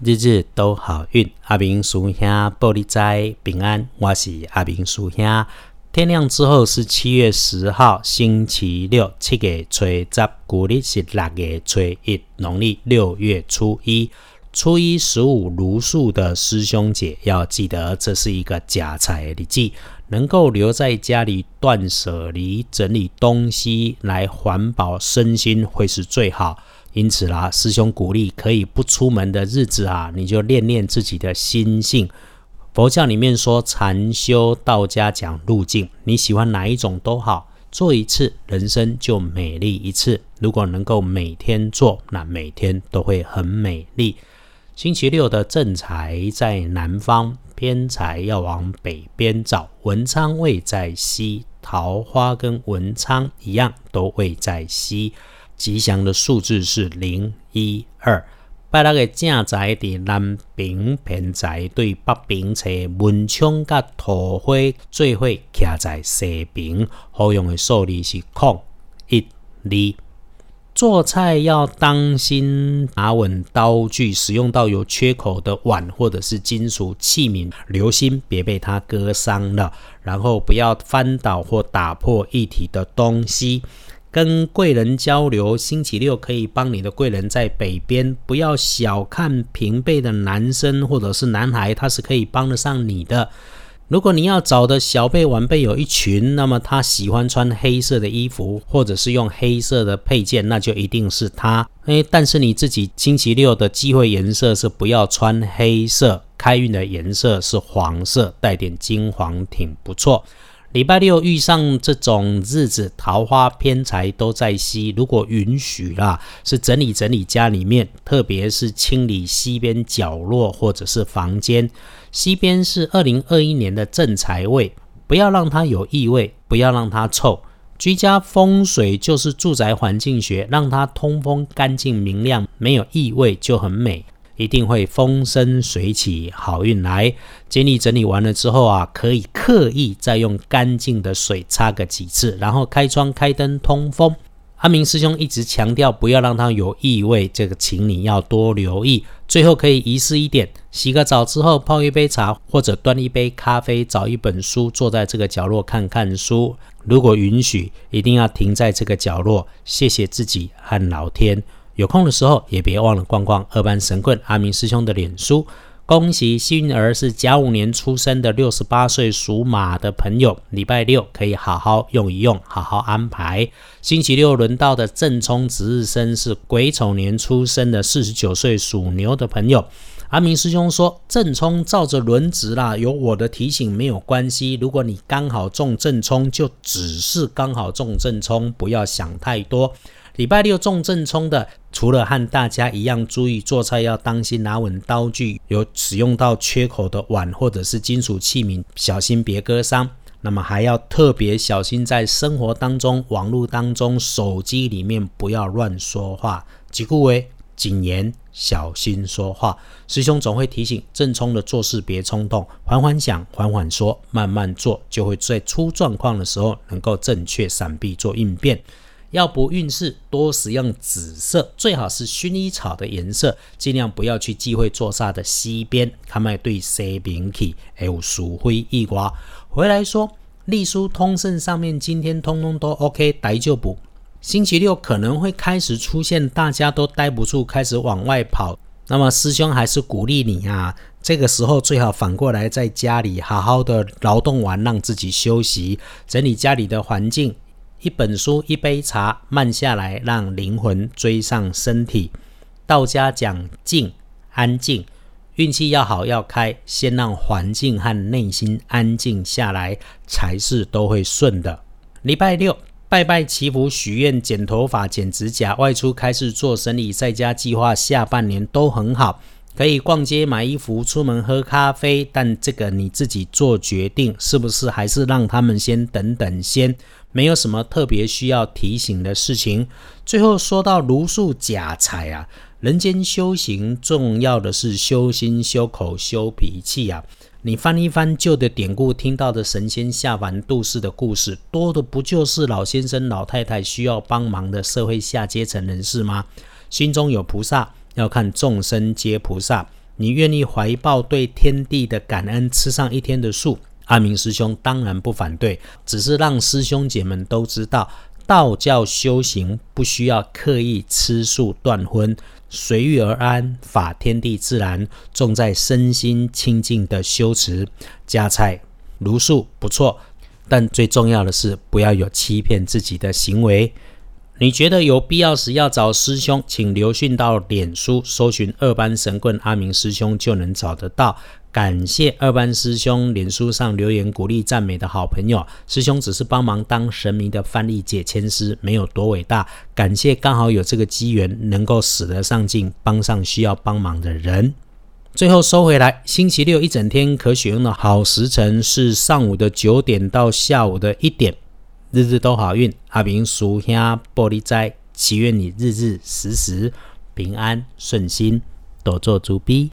日日都好运。阿明叔兄玻璃斋平安，我是阿明叔兄。天亮之后是七月十号，星期六，七月初十，古历是六月初一，农历六月初一。初一十五如数的师兄姐要记得，这是一个假财的季，能够留在家里断舍离、整理东西来环保身心，会是最好。因此啦，师兄鼓励可以不出门的日子啊，你就练练自己的心性。佛教里面说禅修，道家讲路径，你喜欢哪一种都好，做一次人生就美丽一次。如果能够每天做，那每天都会很美丽。星期六的正财在南方，偏财要往北边找。文昌位在西，桃花跟文昌一样，都位在西。吉祥的数字是零一二。拜六个正宅伫南边，偏宅对北边侧，文昌甲土花最会徛在西边。好用的数字是空一二。做菜要当心拿稳刀具，使用到有缺口的碗或者是金属器皿，留心别被它割伤了。然后不要翻倒或打破一体的东西。跟贵人交流，星期六可以帮你的贵人在北边。不要小看平辈的男生或者是男孩，他是可以帮得上你的。如果你要找的小辈晚辈有一群，那么他喜欢穿黑色的衣服，或者是用黑色的配件，那就一定是他。诶，但是你自己星期六的机会颜色是不要穿黑色，开运的颜色是黄色，带点金黄，挺不错。礼拜六遇上这种日子，桃花偏财都在西。如果允许啦，是整理整理家里面，特别是清理西边角落或者是房间。西边是二零二一年的正财位，不要让它有异味，不要让它臭。居家风水就是住宅环境学，让它通风、干净、明亮，没有异味就很美。一定会风生水起，好运来。整理整理完了之后啊，可以刻意再用干净的水擦个几次，然后开窗开灯通风。阿明师兄一直强调不要让它有异味，这个请你要多留意。最后可以仪式一点，洗个澡之后泡一杯茶，或者端一杯咖啡，找一本书坐在这个角落看看书。如果允许，一定要停在这个角落，谢谢自己和老天。有空的时候也别忘了逛逛二班神棍阿明师兄的脸书。恭喜幸运儿是甲午年出生的六十八岁属马的朋友，礼拜六可以好好用一用，好好安排。星期六轮到的正冲值日生是癸丑年出生的四十九岁属牛的朋友。阿明师兄说正冲照着轮值啦，有我的提醒没有关系。如果你刚好中正冲，就只是刚好中正冲，不要想太多。礼拜六中正冲的，除了和大家一样注意做菜要当心拿稳刀具，有使用到缺口的碗或者是金属器皿，小心别割伤。那么还要特别小心，在生活当中、网络当中、手机里面不要乱说话。几顾为谨言，小心说话。师兄总会提醒正冲的做事别冲动，缓缓想，缓缓说，慢慢做，就会在出状况的时候能够正确闪避做应变。要不运势多使用紫色，最好是薰衣草的颜色，尽量不要去忌讳坐煞的西边，他们对西边去有鼠灰一刮。回来说隶书通胜上面今天通通都 OK，待就补。星期六可能会开始出现大家都待不住，开始往外跑。那么师兄还是鼓励你啊，这个时候最好反过来在家里好好的劳动完，让自己休息，整理家里的环境。一本书，一杯茶，慢下来，让灵魂追上身体。道家讲静，安静，运气要好要开，先让环境和内心安静下来，才是都会顺的。礼拜六拜拜祈福许愿，剪头发，剪指甲，外出开始做生意，在家计划下半年都很好。可以逛街买衣服，出门喝咖啡，但这个你自己做决定，是不是还是让他们先等等先？没有什么特别需要提醒的事情。最后说到如数假财啊，人间修行重要的是修心、修口、修脾气啊。你翻一翻旧的典故，听到的神仙下凡度世的故事，多的不就是老先生、老太太需要帮忙的社会下阶层人士吗？心中有菩萨。要看众生皆菩萨，你愿意怀抱对天地的感恩，吃上一天的素，阿明师兄当然不反对，只是让师兄姐们都知道，道教修行不需要刻意吃素断荤，随遇而安，法天地自然，重在身心清净的修持。加菜如素不错，但最重要的是不要有欺骗自己的行为。你觉得有必要时要找师兄，请留讯到脸书搜寻二班神棍阿明师兄就能找得到。感谢二班师兄脸书上留言鼓励赞美的好朋友，师兄只是帮忙当神明的翻译解签师，没有多伟大。感谢刚好有这个机缘，能够使得上进，帮上需要帮忙的人。最后收回来，星期六一整天可选用的好时辰是上午的九点到下午的一点。日日都好运，阿明叔兄玻璃斋，祈愿你日日时时平安顺心，多做主逼。